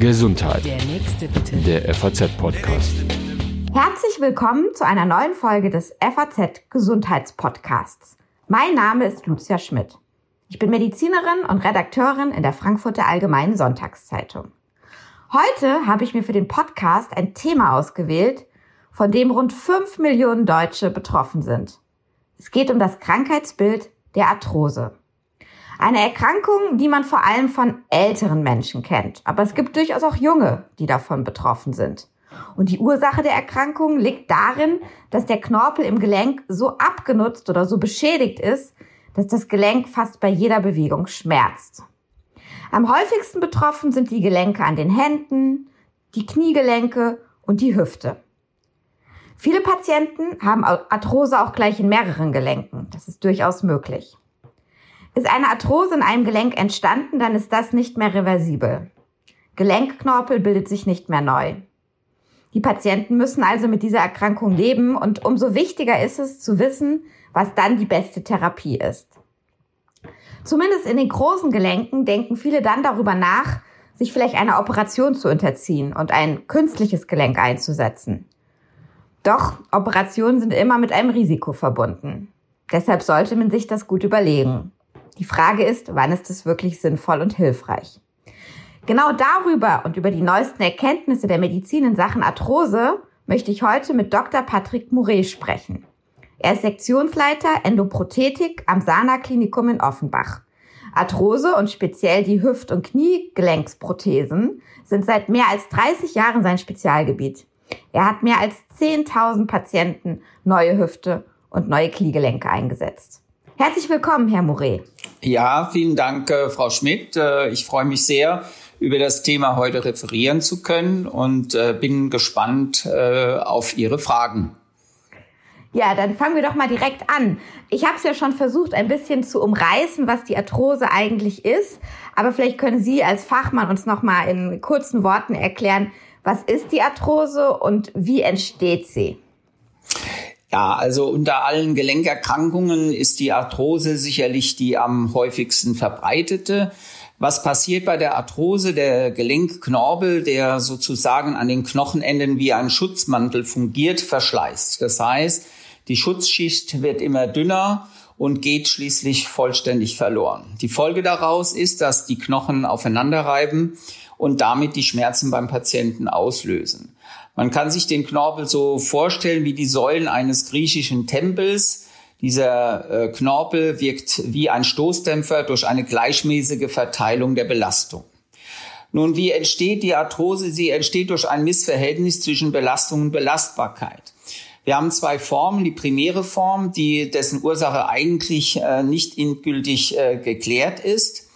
Gesundheit. Der nächste bitte. Der FAZ-Podcast. Herzlich willkommen zu einer neuen Folge des FAZ Gesundheitspodcasts. Mein Name ist Lucia Schmidt. Ich bin Medizinerin und Redakteurin in der Frankfurter Allgemeinen Sonntagszeitung. Heute habe ich mir für den Podcast ein Thema ausgewählt, von dem rund fünf Millionen Deutsche betroffen sind. Es geht um das Krankheitsbild der Arthrose. Eine Erkrankung, die man vor allem von älteren Menschen kennt. Aber es gibt durchaus auch junge, die davon betroffen sind. Und die Ursache der Erkrankung liegt darin, dass der Knorpel im Gelenk so abgenutzt oder so beschädigt ist, dass das Gelenk fast bei jeder Bewegung schmerzt. Am häufigsten betroffen sind die Gelenke an den Händen, die Kniegelenke und die Hüfte. Viele Patienten haben Arthrose auch gleich in mehreren Gelenken. Das ist durchaus möglich. Ist eine Arthrose in einem Gelenk entstanden, dann ist das nicht mehr reversibel. Gelenkknorpel bildet sich nicht mehr neu. Die Patienten müssen also mit dieser Erkrankung leben und umso wichtiger ist es zu wissen, was dann die beste Therapie ist. Zumindest in den großen Gelenken denken viele dann darüber nach, sich vielleicht einer Operation zu unterziehen und ein künstliches Gelenk einzusetzen. Doch Operationen sind immer mit einem Risiko verbunden. Deshalb sollte man sich das gut überlegen. Die Frage ist, wann ist es wirklich sinnvoll und hilfreich? Genau darüber und über die neuesten Erkenntnisse der Medizin in Sachen Arthrose möchte ich heute mit Dr. Patrick Mouret sprechen. Er ist Sektionsleiter Endoprothetik am Sana Klinikum in Offenbach. Arthrose und speziell die Hüft- und Kniegelenksprothesen sind seit mehr als 30 Jahren sein Spezialgebiet. Er hat mehr als 10.000 Patienten neue Hüfte und neue Kniegelenke eingesetzt. Herzlich willkommen, Herr Mouret. Ja, vielen Dank, äh, Frau Schmidt. Äh, ich freue mich sehr, über das Thema heute referieren zu können und äh, bin gespannt äh, auf Ihre Fragen. Ja, dann fangen wir doch mal direkt an. Ich habe es ja schon versucht, ein bisschen zu umreißen, was die Arthrose eigentlich ist. Aber vielleicht können Sie als Fachmann uns noch mal in kurzen Worten erklären, was ist die Arthrose und wie entsteht sie? Ja, also unter allen Gelenkerkrankungen ist die Arthrose sicherlich die am häufigsten verbreitete. Was passiert bei der Arthrose? Der Gelenkknorpel, der sozusagen an den Knochenenden wie ein Schutzmantel fungiert, verschleißt. Das heißt, die Schutzschicht wird immer dünner und geht schließlich vollständig verloren. Die Folge daraus ist, dass die Knochen aufeinanderreiben und damit die Schmerzen beim Patienten auslösen. Man kann sich den Knorpel so vorstellen wie die Säulen eines griechischen Tempels. Dieser äh, Knorpel wirkt wie ein Stoßdämpfer durch eine gleichmäßige Verteilung der Belastung. Nun, wie entsteht die Arthrose? Sie entsteht durch ein Missverhältnis zwischen Belastung und Belastbarkeit. Wir haben zwei Formen. Die primäre Form, die dessen Ursache eigentlich äh, nicht endgültig äh, geklärt ist.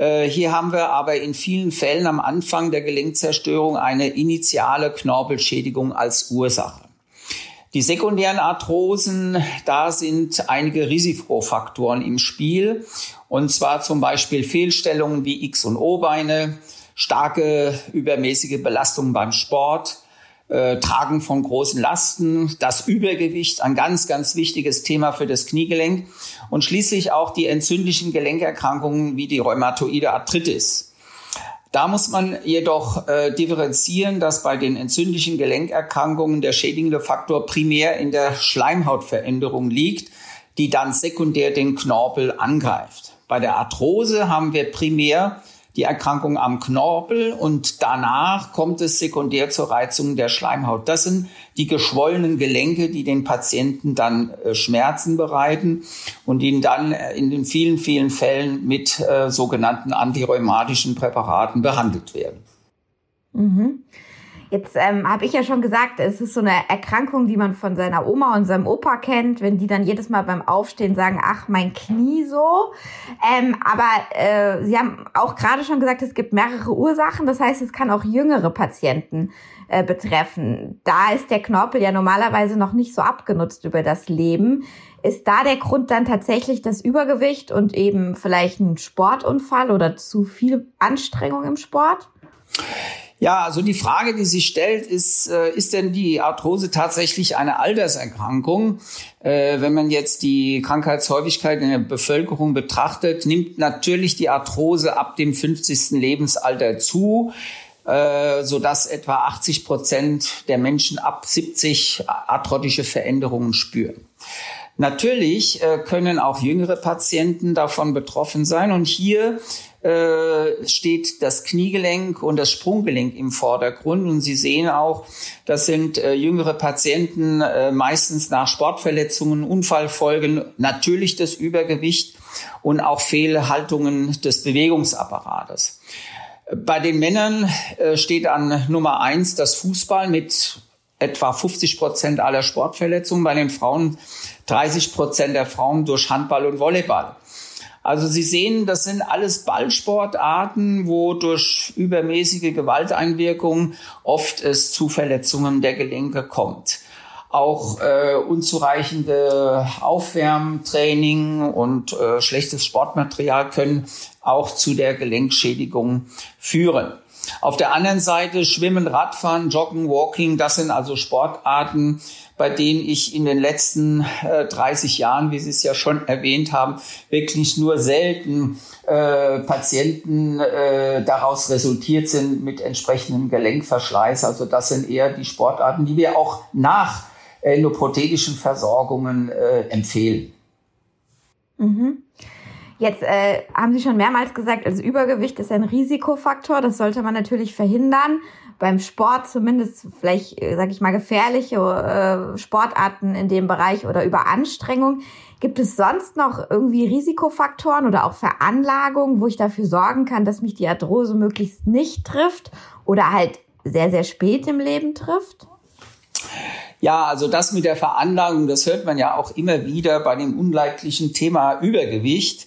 Äh, hier haben wir aber in vielen Fällen am Anfang der Gelenkzerstörung eine initiale Knorpelschädigung als Ursache. Die sekundären Arthrosen, da sind einige Risikofaktoren im Spiel. Und zwar zum Beispiel Fehlstellungen wie X- und O-Beine, starke übermäßige Belastungen beim Sport, äh, Tragen von großen Lasten, das Übergewicht, ein ganz, ganz wichtiges Thema für das Kniegelenk und schließlich auch die entzündlichen Gelenkerkrankungen wie die rheumatoide Arthritis. Da muss man jedoch äh, differenzieren, dass bei den entzündlichen Gelenkerkrankungen der schädigende Faktor primär in der Schleimhautveränderung liegt, die dann sekundär den Knorpel angreift. Bei der Arthrose haben wir primär die Erkrankung am Knorpel und danach kommt es sekundär zur Reizung der Schleimhaut. Das sind die geschwollenen Gelenke, die den Patienten dann äh, Schmerzen bereiten und ihnen dann äh, in den vielen, vielen Fällen mit äh, sogenannten antirheumatischen Präparaten behandelt werden. Mhm. Jetzt ähm, habe ich ja schon gesagt, es ist so eine Erkrankung, die man von seiner Oma und seinem Opa kennt, wenn die dann jedes Mal beim Aufstehen sagen, ach, mein Knie so. Ähm, aber äh, Sie haben auch gerade schon gesagt, es gibt mehrere Ursachen. Das heißt, es kann auch jüngere Patienten äh, betreffen. Da ist der Knorpel ja normalerweise noch nicht so abgenutzt über das Leben. Ist da der Grund dann tatsächlich das Übergewicht und eben vielleicht ein Sportunfall oder zu viel Anstrengung im Sport? Ja, also die Frage, die sich stellt, ist, äh, ist denn die Arthrose tatsächlich eine Alterserkrankung? Äh, wenn man jetzt die Krankheitshäufigkeit in der Bevölkerung betrachtet, nimmt natürlich die Arthrose ab dem 50. Lebensalter zu, äh, so dass etwa 80 Prozent der Menschen ab 70 arthrotische Veränderungen spüren. Natürlich äh, können auch jüngere Patienten davon betroffen sein. Und hier äh, steht das Kniegelenk und das Sprunggelenk im Vordergrund. Und Sie sehen auch, das sind äh, jüngere Patienten, äh, meistens nach Sportverletzungen, Unfallfolgen, natürlich das Übergewicht und auch Fehlhaltungen des Bewegungsapparates. Bei den Männern äh, steht an Nummer eins das Fußball mit etwa 50 Prozent aller Sportverletzungen, bei den Frauen 30 Prozent der Frauen durch Handball und Volleyball. Also Sie sehen, das sind alles Ballsportarten, wo durch übermäßige Gewalteinwirkungen oft es zu Verletzungen der Gelenke kommt. Auch äh, unzureichende Aufwärmtraining und äh, schlechtes Sportmaterial können auch zu der Gelenkschädigung führen. Auf der anderen Seite Schwimmen, Radfahren, Joggen, Walking, das sind also Sportarten, bei denen ich in den letzten äh, 30 Jahren, wie Sie es ja schon erwähnt haben, wirklich nur selten äh, Patienten äh, daraus resultiert sind mit entsprechendem Gelenkverschleiß. Also das sind eher die Sportarten, die wir auch nach endoprothetischen Versorgungen äh, empfehlen. Mhm. Jetzt äh, haben Sie schon mehrmals gesagt, also Übergewicht ist ein Risikofaktor. Das sollte man natürlich verhindern. Beim Sport zumindest vielleicht, äh, sage ich mal, gefährliche äh, Sportarten in dem Bereich oder Überanstrengung. Gibt es sonst noch irgendwie Risikofaktoren oder auch Veranlagungen, wo ich dafür sorgen kann, dass mich die Arthrose möglichst nicht trifft oder halt sehr, sehr spät im Leben trifft? Ja, also das mit der Veranlagung, das hört man ja auch immer wieder bei dem unleidlichen Thema Übergewicht.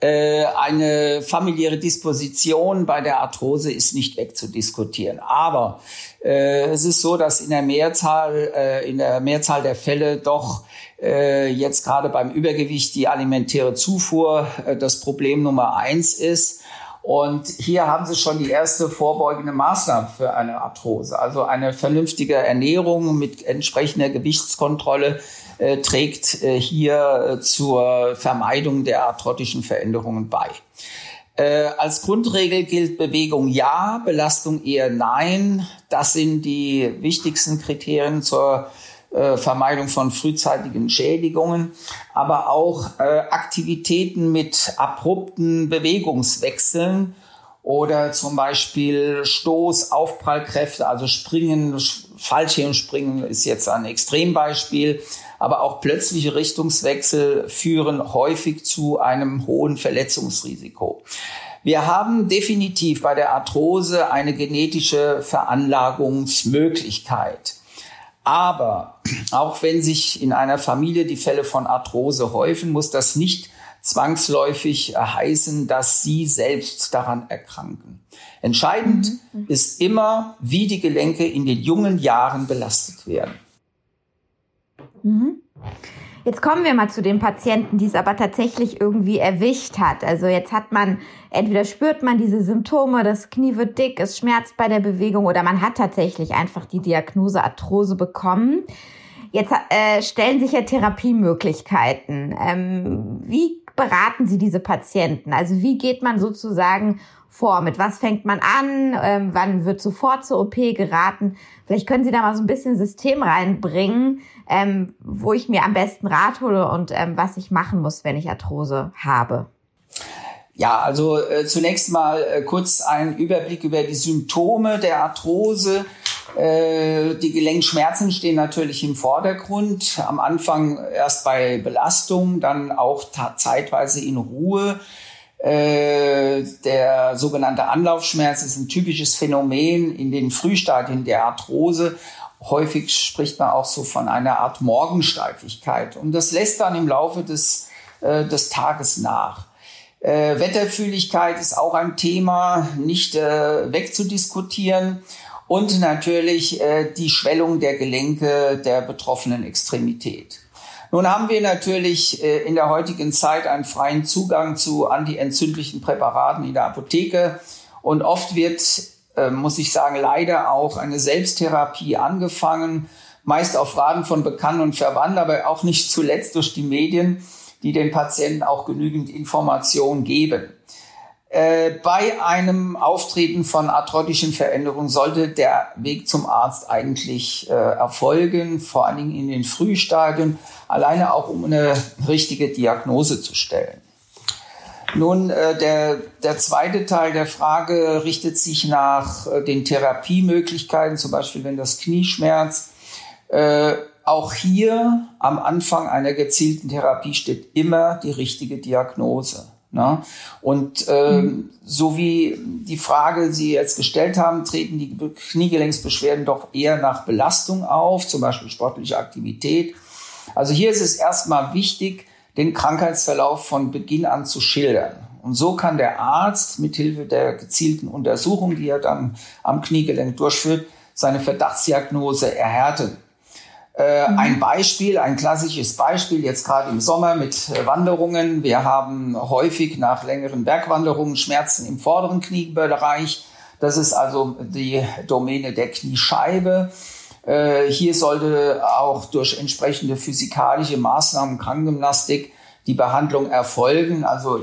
Äh, eine familiäre Disposition bei der Arthrose ist nicht wegzudiskutieren. Aber äh, es ist so, dass in der Mehrzahl, äh, in der Mehrzahl der Fälle doch äh, jetzt gerade beim Übergewicht die alimentäre Zufuhr äh, das Problem Nummer eins ist. Und hier haben Sie schon die erste vorbeugende Maßnahme für eine Arthrose. Also eine vernünftige Ernährung mit entsprechender Gewichtskontrolle äh, trägt äh, hier äh, zur Vermeidung der arthrotischen Veränderungen bei. Äh, als Grundregel gilt Bewegung ja, Belastung eher nein. Das sind die wichtigsten Kriterien zur äh, Vermeidung von frühzeitigen Schädigungen, aber auch äh, Aktivitäten mit abrupten Bewegungswechseln oder zum Beispiel Stoß, Aufprallkräfte, also Springen, Fallschirmspringen ist jetzt ein Extrembeispiel, aber auch plötzliche Richtungswechsel führen häufig zu einem hohen Verletzungsrisiko. Wir haben definitiv bei der Arthrose eine genetische Veranlagungsmöglichkeit. Aber auch wenn sich in einer Familie die Fälle von Arthrose häufen, muss das nicht zwangsläufig heißen, dass sie selbst daran erkranken. Entscheidend mhm. ist immer, wie die Gelenke in den jungen Jahren belastet werden. Mhm. Jetzt kommen wir mal zu den Patienten, die es aber tatsächlich irgendwie erwischt hat. Also jetzt hat man, entweder spürt man diese Symptome, das Knie wird dick, es schmerzt bei der Bewegung oder man hat tatsächlich einfach die Diagnose Arthrose bekommen. Jetzt äh, stellen sich ja Therapiemöglichkeiten. Ähm, wie beraten Sie diese Patienten? Also wie geht man sozusagen vor? Mit was fängt man an? Ähm, wann wird sofort zur OP geraten? Vielleicht können Sie da mal so ein bisschen System reinbringen, ähm, wo ich mir am besten Rat hole und ähm, was ich machen muss, wenn ich Arthrose habe. Ja, also äh, zunächst mal äh, kurz ein Überblick über die Symptome der Arthrose. Äh, die Gelenkschmerzen stehen natürlich im Vordergrund. Am Anfang erst bei Belastung, dann auch zeitweise in Ruhe. Äh, der sogenannte Anlaufschmerz ist ein typisches Phänomen in den Frühstadien der Arthrose. Häufig spricht man auch so von einer Art Morgensteifigkeit. Und das lässt dann im Laufe des, äh, des Tages nach. Äh, Wetterfühligkeit ist auch ein Thema, nicht äh, wegzudiskutieren. Und natürlich äh, die Schwellung der Gelenke der betroffenen Extremität. Nun haben wir natürlich äh, in der heutigen Zeit einen freien Zugang zu antientzündlichen Präparaten in der Apotheke und oft wird äh, muss ich sagen, leider auch eine Selbsttherapie angefangen, meist auf Fragen von Bekannten und Verwandten, aber auch nicht zuletzt durch die Medien, die den Patienten auch genügend Informationen geben. Äh, bei einem Auftreten von arthrotischen Veränderungen sollte der Weg zum Arzt eigentlich äh, erfolgen, vor allen Dingen in den Frühstadien, alleine auch um eine richtige Diagnose zu stellen. Nun, äh, der, der zweite Teil der Frage richtet sich nach äh, den Therapiemöglichkeiten, zum Beispiel wenn das Knie schmerzt. Äh, auch hier am Anfang einer gezielten Therapie steht immer die richtige Diagnose. Ne? Und ähm, mhm. so wie die Frage Sie jetzt gestellt haben, treten die Kniegelenksbeschwerden doch eher nach Belastung auf, zum Beispiel sportliche Aktivität. Also hier ist es erstmal wichtig, den Krankheitsverlauf von Beginn an zu schildern. Und so kann der Arzt mithilfe der gezielten Untersuchung, die er dann am Kniegelenk durchführt, seine Verdachtsdiagnose erhärten. Äh, mhm. Ein Beispiel, ein klassisches Beispiel, jetzt gerade im Sommer mit äh, Wanderungen. Wir haben häufig nach längeren Bergwanderungen Schmerzen im vorderen Kniebereich. Das ist also die Domäne der Kniescheibe. Äh, hier sollte auch durch entsprechende physikalische Maßnahmen, Krankengymnastik, die Behandlung erfolgen. Also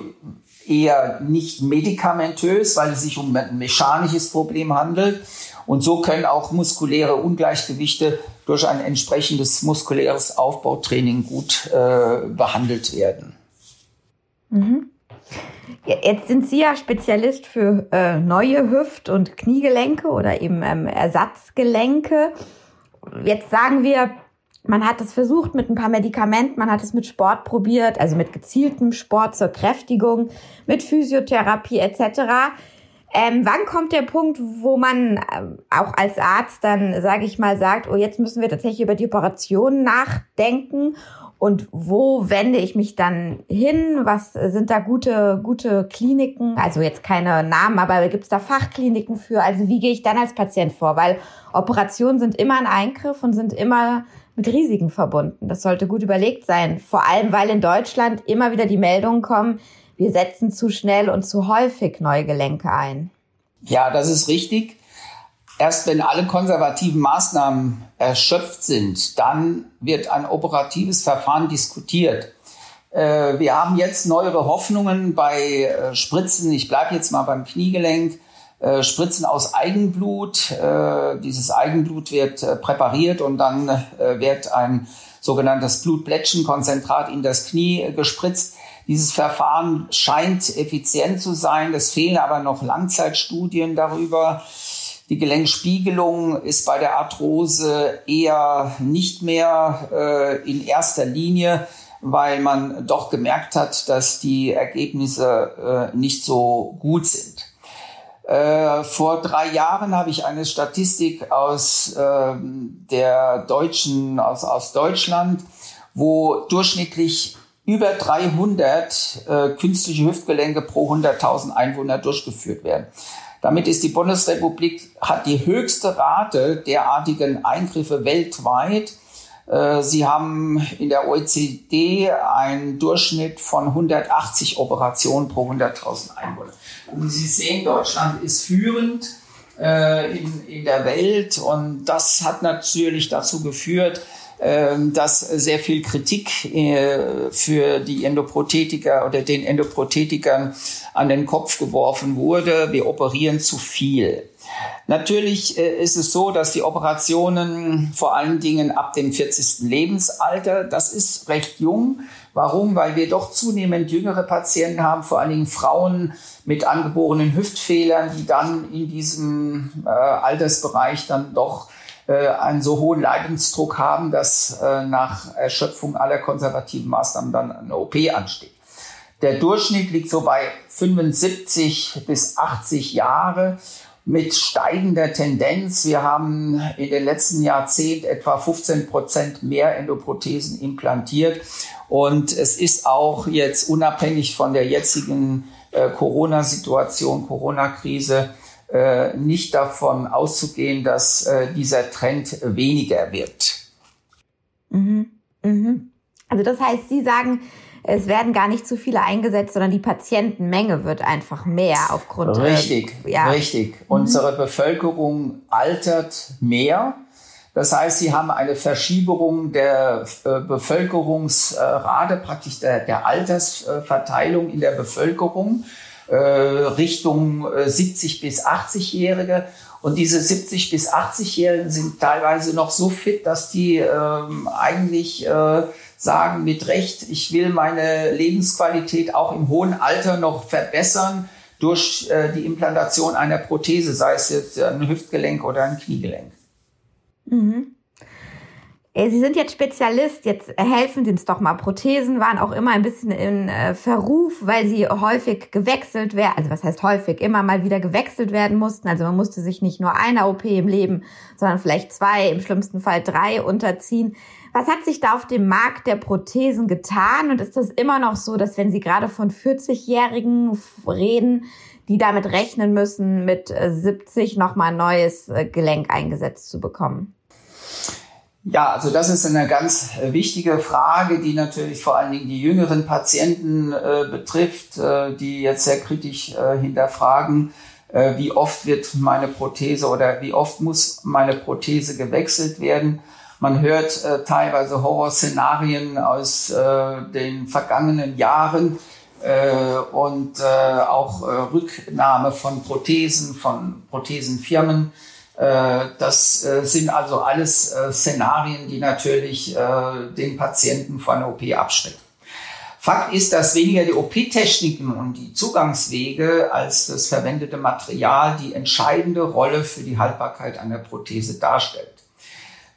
eher nicht medikamentös, weil es sich um ein mechanisches Problem handelt. Und so können auch muskuläre Ungleichgewichte durch ein entsprechendes muskuläres Aufbautraining gut äh, behandelt werden. Mhm. Jetzt sind Sie ja Spezialist für äh, neue Hüft- und Kniegelenke oder eben ähm, Ersatzgelenke jetzt sagen wir, man hat es versucht mit ein paar Medikamenten, man hat es mit Sport probiert, also mit gezieltem Sport zur Kräftigung, mit Physiotherapie etc. Ähm, wann kommt der Punkt, wo man äh, auch als Arzt dann, sage ich mal, sagt, oh, jetzt müssen wir tatsächlich über die Operation nachdenken und wo wende ich mich dann hin? Was sind da gute, gute Kliniken? Also jetzt keine Namen, aber gibt es da Fachkliniken für? Also wie gehe ich dann als Patient vor? Weil Operationen sind immer ein Eingriff und sind immer mit Risiken verbunden. Das sollte gut überlegt sein. Vor allem, weil in Deutschland immer wieder die Meldungen kommen, wir setzen zu schnell und zu häufig neue Gelenke ein. Ja, das ist richtig. Erst wenn alle konservativen Maßnahmen erschöpft sind, dann wird ein operatives Verfahren diskutiert. Äh, wir haben jetzt neuere Hoffnungen bei äh, Spritzen. Ich bleibe jetzt mal beim Kniegelenk. Äh, Spritzen aus Eigenblut. Dieses Eigenblut wird präpariert und dann wird ein sogenanntes Blutplättchenkonzentrat in das Knie gespritzt. Dieses Verfahren scheint effizient zu sein. Es fehlen aber noch Langzeitstudien darüber. Die Gelenkspiegelung ist bei der Arthrose eher nicht mehr äh, in erster Linie, weil man doch gemerkt hat, dass die Ergebnisse äh, nicht so gut sind. Äh, vor drei Jahren habe ich eine Statistik aus äh, der deutschen, aus, aus Deutschland, wo durchschnittlich über 300 äh, künstliche Hüftgelenke pro 100.000 Einwohner durchgeführt werden. Damit ist die Bundesrepublik, hat die höchste Rate derartigen Eingriffe weltweit. Äh, sie haben in der OECD einen Durchschnitt von 180 Operationen pro 100.000 Einwohner. Und Sie sehen, Deutschland ist führend äh, in, in der Welt und das hat natürlich dazu geführt, ähm, dass sehr viel Kritik äh, für die Endoprothetiker oder den Endoprothetikern an den Kopf geworfen wurde. Wir operieren zu viel. Natürlich äh, ist es so, dass die Operationen vor allen Dingen ab dem 40. Lebensalter, das ist recht jung. Warum? Weil wir doch zunehmend jüngere Patienten haben, vor allen Dingen Frauen mit angeborenen Hüftfehlern, die dann in diesem äh, Altersbereich dann doch äh, einen so hohen Leidensdruck haben, dass äh, nach Erschöpfung aller konservativen Maßnahmen dann eine OP ansteht. Der Durchschnitt liegt so bei 75 bis 80 Jahre mit steigender Tendenz. Wir haben in den letzten Jahrzehnten etwa 15 Prozent mehr Endoprothesen implantiert. Und es ist auch jetzt unabhängig von der jetzigen äh, Corona-Situation, Corona-Krise, äh, nicht davon auszugehen, dass äh, dieser Trend weniger wird. Mhm. Mhm. Also das heißt, Sie sagen, es werden gar nicht zu viele eingesetzt, sondern die Patientenmenge wird einfach mehr aufgrund. Richtig, äh, ja. richtig. Mhm. Unsere Bevölkerung altert mehr. Das heißt, sie haben eine Verschiebung der äh, Bevölkerungsrate, praktisch der, der Altersverteilung in der Bevölkerung äh, Richtung 70 äh, bis 80-Jährige. Und diese 70 bis 80-Jährigen sind teilweise noch so fit, dass die ähm, eigentlich äh, sagen mit Recht, ich will meine Lebensqualität auch im hohen Alter noch verbessern durch äh, die Implantation einer Prothese, sei es jetzt ein Hüftgelenk oder ein Kniegelenk. Mhm. Sie sind jetzt Spezialist, jetzt helfen Sie uns doch mal. Prothesen waren auch immer ein bisschen in äh, Verruf, weil sie häufig gewechselt werden. Also was heißt häufig? Immer mal wieder gewechselt werden mussten. Also man musste sich nicht nur einer OP im Leben, sondern vielleicht zwei, im schlimmsten Fall drei unterziehen. Was hat sich da auf dem Markt der Prothesen getan? Und ist das immer noch so, dass wenn Sie gerade von 40-Jährigen reden, die damit rechnen müssen, mit 70 nochmal ein neues äh, Gelenk eingesetzt zu bekommen? Ja, also das ist eine ganz äh, wichtige Frage, die natürlich vor allen Dingen die jüngeren Patienten äh, betrifft, äh, die jetzt sehr kritisch äh, hinterfragen, äh, wie oft wird meine Prothese oder wie oft muss meine Prothese gewechselt werden. Man hört äh, teilweise Horrorszenarien aus den vergangenen Jahren und auch Rücknahme von Prothesen, von Prothesenfirmen äh, das äh, sind also alles äh, Szenarien, die natürlich den Patienten vor einer OP abschrecken. Fakt ist, dass weniger die OP-Techniken und die Zugangswege als das verwendete Material die entscheidende Rolle für die Haltbarkeit einer Prothese darstellt.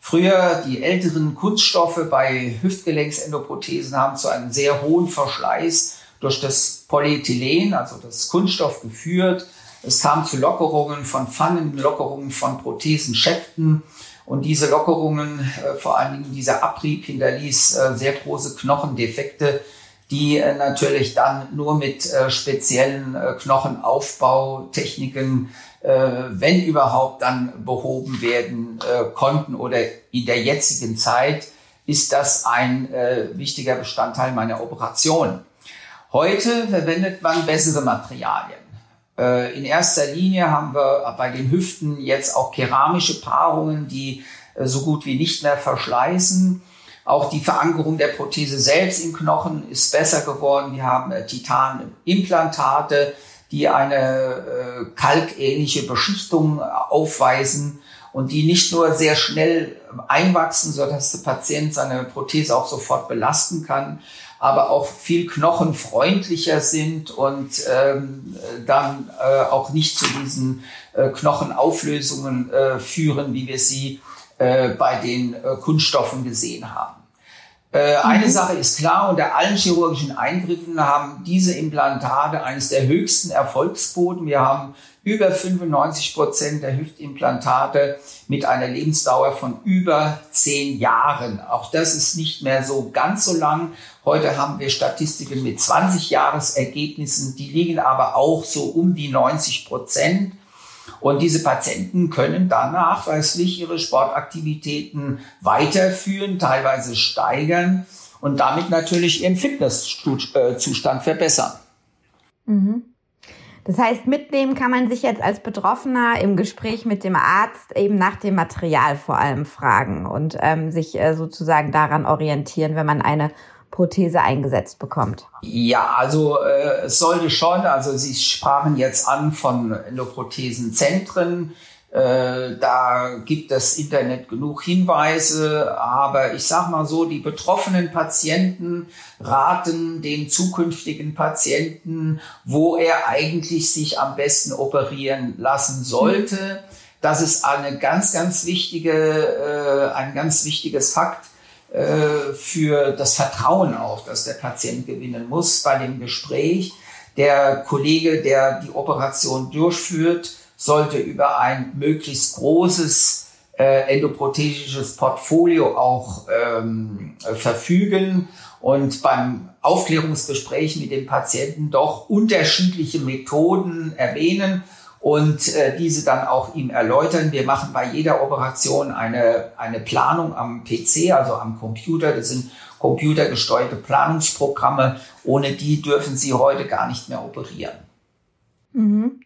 Früher die älteren Kunststoffe bei Hüftgelenksendoprothesen haben zu einem sehr hohen Verschleiß durch das Polyethylen, also das Kunststoff, geführt es kam zu Lockerungen von Pfannen, Lockerungen von Prothesenschäften. Und diese Lockerungen, äh, vor allen Dingen dieser Abrieb, hinterließ äh, sehr große Knochendefekte, die äh, natürlich dann nur mit speziellen Knochenaufbautechniken, wenn überhaupt, dann behoben werden konnten. Oder in der jetzigen Zeit ist das ein wichtiger Bestandteil meiner Operation. Heute verwendet man bessere Materialien. Äh, in erster Linie haben wir bei den Hüften jetzt auch keramische Paarungen, die äh, so gut wie nicht mehr verschleißen. Auch die Verankerung der Prothese selbst im Knochen ist besser geworden. Wir haben äh, Titanimplantate, die eine kalkähnliche Beschichtung aufweisen und die nicht nur sehr schnell einwachsen, sodass der Patient seine Prothese auch sofort belasten kann, aber auch viel knochenfreundlicher sind und ähm, dann äh, auch nicht zu diesen äh, Knochenauflösungen äh, führen, wie wir sie äh, bei den äh, Kunststoffen gesehen haben. Äh, eine mhm. Sache ist klar, unter allen chirurgischen Eingriffen haben diese Implantate eines der höchsten Erfolgsquoten. Wir haben über 95 Prozent der Hüftimplantate mit einer Lebensdauer von über zehn Jahren. Auch das ist nicht mehr so ganz so lang. Heute haben wir Statistiken mit 20 Jahresergebnissen, die liegen aber auch so um die 90 Prozent. Und diese Patienten können dann nachweislich ihre Sportaktivitäten weiterführen, teilweise steigern und damit natürlich ihren Fitnesszustand verbessern. Mhm. Das heißt, mitnehmen kann man sich jetzt als Betroffener im Gespräch mit dem Arzt eben nach dem Material vor allem fragen und ähm, sich äh, sozusagen daran orientieren, wenn man eine Prothese eingesetzt bekommt? Ja, also äh, es sollte schon, also Sie sprachen jetzt an von Endoprothesenzentren. Äh, da gibt das Internet genug Hinweise, aber ich sage mal so, die betroffenen Patienten raten den zukünftigen Patienten, wo er eigentlich sich am besten operieren lassen sollte. Das ist eine ganz, ganz wichtige, äh, ein ganz wichtiges Fakt für das Vertrauen auch, das der Patient gewinnen muss bei dem Gespräch. Der Kollege, der die Operation durchführt, sollte über ein möglichst großes äh, endoprothetisches Portfolio auch ähm, verfügen und beim Aufklärungsgespräch mit dem Patienten doch unterschiedliche Methoden erwähnen und äh, diese dann auch ihm erläutern. Wir machen bei jeder Operation eine, eine Planung am PC, also am Computer. Das sind computergesteuerte Planungsprogramme. Ohne die dürfen Sie heute gar nicht mehr operieren. Mhm.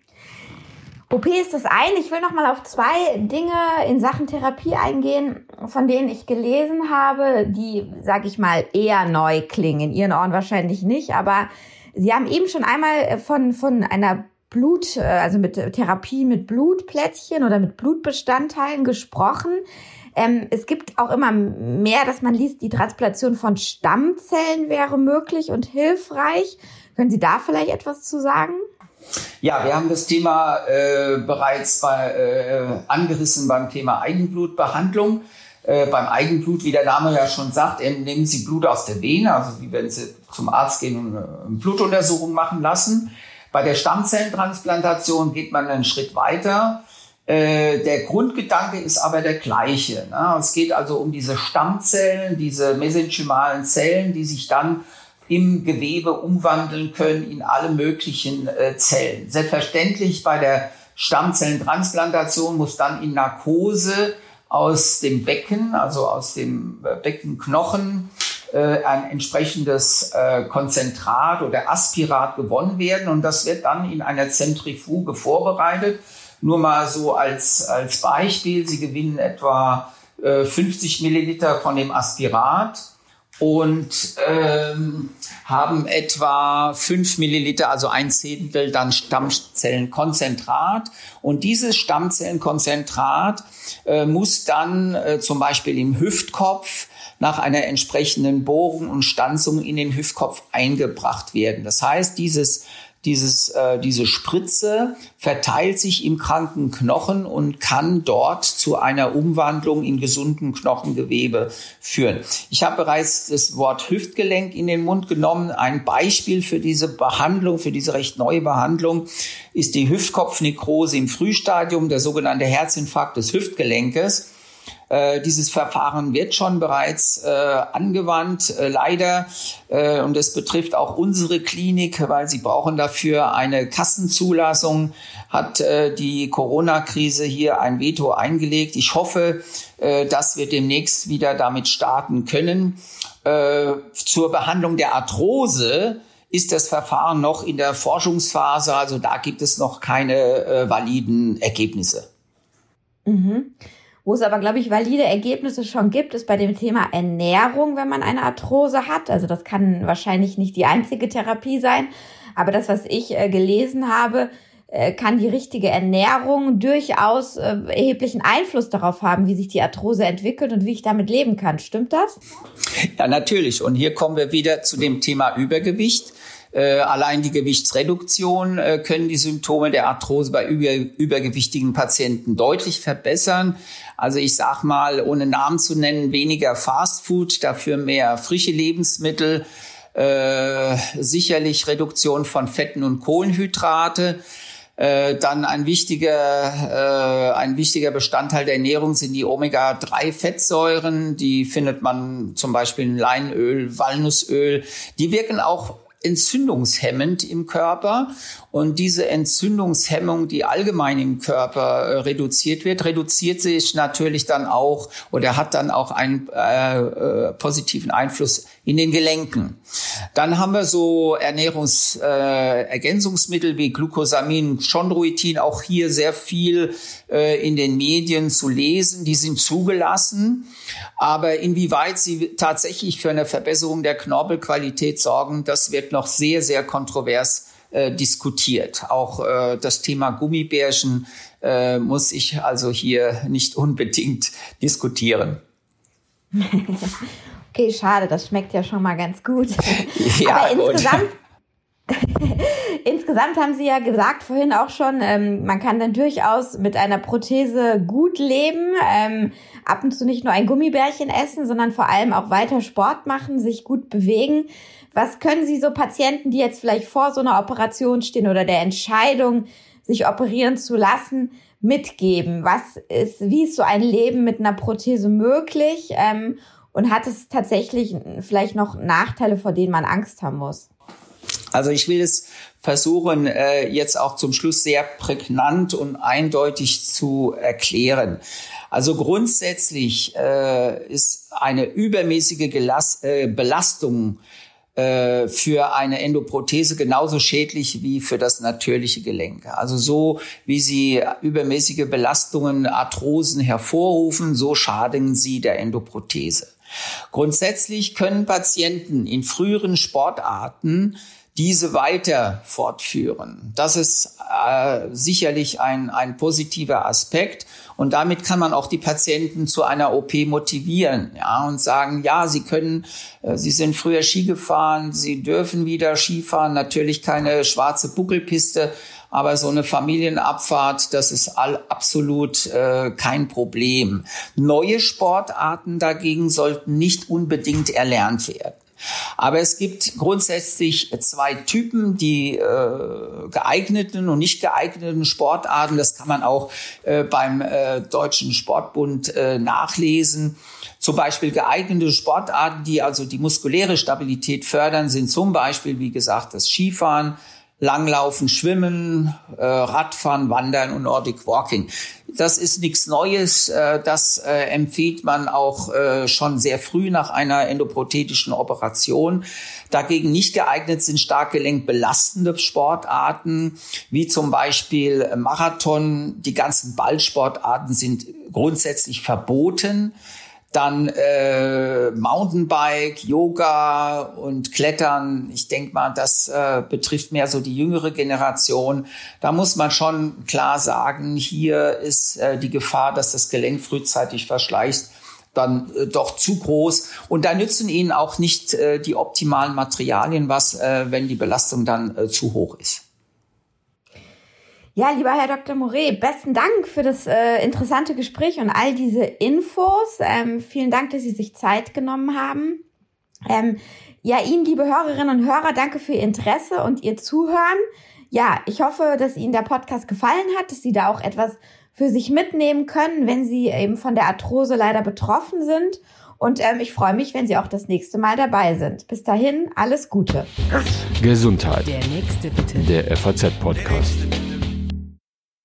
OP ist das eine. Ich will noch mal auf zwei Dinge in Sachen Therapie eingehen, von denen ich gelesen habe, die, sag ich mal, eher neu klingen. In Ihren Ohren wahrscheinlich nicht, aber Sie haben eben schon einmal von, von einer Blut, äh, also mit Therapie mit Blutplättchen oder mit Blutbestandteilen gesprochen. Ähm, es gibt auch immer mehr, dass man liest, die Transplantation von Stammzellen wäre möglich und hilfreich. Können Sie da vielleicht etwas zu sagen? Ja, wir haben das Thema äh, bereits bei, äh, angerissen beim Thema Eigenblutbehandlung. Äh, beim Eigenblut, wie der Name ja schon sagt, nehmen Sie Blut aus der Vene, also wie wenn Sie zum Arzt gehen und eine Blutuntersuchung machen lassen. Bei der Stammzellentransplantation geht man einen Schritt weiter. Äh, der Grundgedanke ist aber der gleiche. Ne? Es geht also um diese Stammzellen, diese mesenchymalen Zellen, die sich dann im Gewebe umwandeln können in alle möglichen äh, Zellen. Selbstverständlich bei der Stammzellentransplantation muss dann in Narkose aus dem Becken, also aus dem äh, Beckenknochen, ein entsprechendes äh, Konzentrat oder Aspirat gewonnen werden und das wird dann in einer Zentrifuge vorbereitet. Nur mal so als, als Beispiel, Sie gewinnen etwa äh, 50 Milliliter von dem Aspirat und ähm, haben etwa fünf Milliliter, also ein Zehntel dann Stammzellenkonzentrat. Und dieses Stammzellenkonzentrat äh, muss dann äh, zum Beispiel im Hüftkopf nach einer entsprechenden Bohrung und Stanzung in den Hüftkopf eingebracht werden. Das heißt, dieses dieses, äh, diese Spritze verteilt sich im kranken Knochen und kann dort zu einer Umwandlung in gesunden Knochengewebe führen. Ich habe bereits das Wort Hüftgelenk in den Mund genommen. Ein Beispiel für diese Behandlung, für diese recht neue Behandlung ist die Hüftkopfnekrose im Frühstadium, der sogenannte Herzinfarkt des Hüftgelenkes. Äh, dieses Verfahren wird schon bereits äh, angewandt, äh, leider. Äh, und es betrifft auch unsere Klinik, weil sie brauchen dafür eine Kassenzulassung. Hat äh, die Corona-Krise hier ein Veto eingelegt. Ich hoffe, äh, dass wir demnächst wieder damit starten können. zur Behandlung der Arthrose ist das Verfahren noch in der Forschungsphase. Also da gibt es noch keine validen Ergebnisse. Mhm. Wo es aber, glaube ich, valide Ergebnisse schon gibt, ist bei dem Thema Ernährung, wenn man eine Arthrose hat. Also das kann wahrscheinlich nicht die einzige Therapie sein. Aber das, was ich äh, gelesen habe, äh, kann die richtige Ernährung durchaus äh, erheblichen Einfluss darauf haben, wie sich die Arthrose entwickelt und wie ich damit leben kann. Stimmt das? Ja, natürlich. Und hier kommen wir wieder zu dem Thema Übergewicht. Äh, allein die Gewichtsreduktion äh, können die Symptome der Arthrose bei über, übergewichtigen Patienten deutlich verbessern. Also ich sag mal, ohne Namen zu nennen, weniger Fastfood, dafür mehr frische Lebensmittel, äh, sicherlich Reduktion von Fetten und Kohlenhydrate. Äh, dann ein wichtiger, äh, ein wichtiger Bestandteil der Ernährung sind die Omega-3-Fettsäuren. Die findet man zum Beispiel in Leinöl, Walnussöl. Die wirken auch entzündungshemmend im Körper. Und diese Entzündungshemmung, die allgemein im Körper äh, reduziert wird, reduziert sich natürlich dann auch oder hat dann auch einen äh, äh, positiven Einfluss in den Gelenken. Dann haben wir so Ernährungsergänzungsmittel äh, wie Glucosamin, Chondroitin, auch hier sehr viel äh, in den Medien zu lesen. Die sind zugelassen, aber inwieweit sie tatsächlich für eine Verbesserung der Knorpelqualität sorgen, das wird noch sehr, sehr kontrovers äh, diskutiert. Auch äh, das Thema Gummibärchen äh, muss ich also hier nicht unbedingt diskutieren. Okay, schade, das schmeckt ja schon mal ganz gut. Ja, Aber insgesamt, insgesamt haben Sie ja gesagt vorhin auch schon, ähm, man kann dann durchaus mit einer Prothese gut leben, ähm, ab und zu nicht nur ein Gummibärchen essen, sondern vor allem auch weiter Sport machen, sich gut bewegen. Was können Sie so Patienten, die jetzt vielleicht vor so einer Operation stehen oder der Entscheidung, sich operieren zu lassen, mitgeben? Was ist, wie ist so ein Leben mit einer Prothese möglich? Ähm, und hat es tatsächlich vielleicht noch Nachteile, vor denen man Angst haben muss? Also ich will es versuchen, äh, jetzt auch zum Schluss sehr prägnant und eindeutig zu erklären. Also grundsätzlich äh, ist eine übermäßige Gelas äh, Belastung äh, für eine Endoprothese genauso schädlich wie für das natürliche Gelenk. Also so wie sie übermäßige Belastungen, Arthrosen hervorrufen, so schaden sie der Endoprothese. Grundsätzlich können Patienten in früheren Sportarten diese weiter fortführen. Das ist äh, sicherlich ein, ein positiver Aspekt. Und damit kann man auch die Patienten zu einer OP motivieren, ja, und sagen, ja, sie können, äh, sie sind früher Ski gefahren, sie dürfen wieder Skifahren, natürlich keine schwarze Buckelpiste, aber so eine Familienabfahrt, das ist all, absolut äh, kein Problem. Neue Sportarten dagegen sollten nicht unbedingt erlernt werden. Aber es gibt grundsätzlich zwei Typen, die äh, geeigneten und nicht geeigneten Sportarten. Das kann man auch äh, beim äh, Deutschen Sportbund äh, nachlesen. Zum Beispiel geeignete Sportarten, die also die muskuläre Stabilität fördern, sind zum Beispiel, wie gesagt, das Skifahren, Langlaufen, Schwimmen, äh, Radfahren, Wandern und Nordic Walking. Das ist nichts Neues. Äh, das äh, empfiehlt man auch schon sehr früh nach einer endoprothetischen Operation. Dagegen nicht geeignet sind stark gelenkbelastende Sportarten, wie zum Beispiel Marathon. Die ganzen Ballsportarten sind grundsätzlich verboten dann äh, Mountainbike, Yoga und Klettern. Ich denke mal, das äh, betrifft mehr so die jüngere Generation. Da muss man schon klar sagen, hier ist äh, die Gefahr, dass das Gelenk frühzeitig verschleicht, dann äh, doch zu groß. Und da nützen ihnen auch nicht äh, die optimalen Materialien was, äh, wenn die Belastung dann äh, zu hoch ist. Ja, lieber Herr Dr. Moret, besten Dank für das äh, interessante Gespräch und all diese Infos. Ähm, vielen Dank, dass Sie sich Zeit genommen haben. Ähm, ja, Ihnen, liebe Hörerinnen und Hörer, danke für Ihr Interesse und Ihr Zuhören. Ja, ich hoffe, dass Ihnen der Podcast gefallen hat, dass Sie da auch etwas für sich mitnehmen können, wenn Sie eben von der Arthrose leider betroffen sind. Und ähm, ich freue mich, wenn Sie auch das nächste Mal dabei sind. Bis dahin, alles Gute. Gesundheit. Der nächste bitte. Der FAZ-Podcast.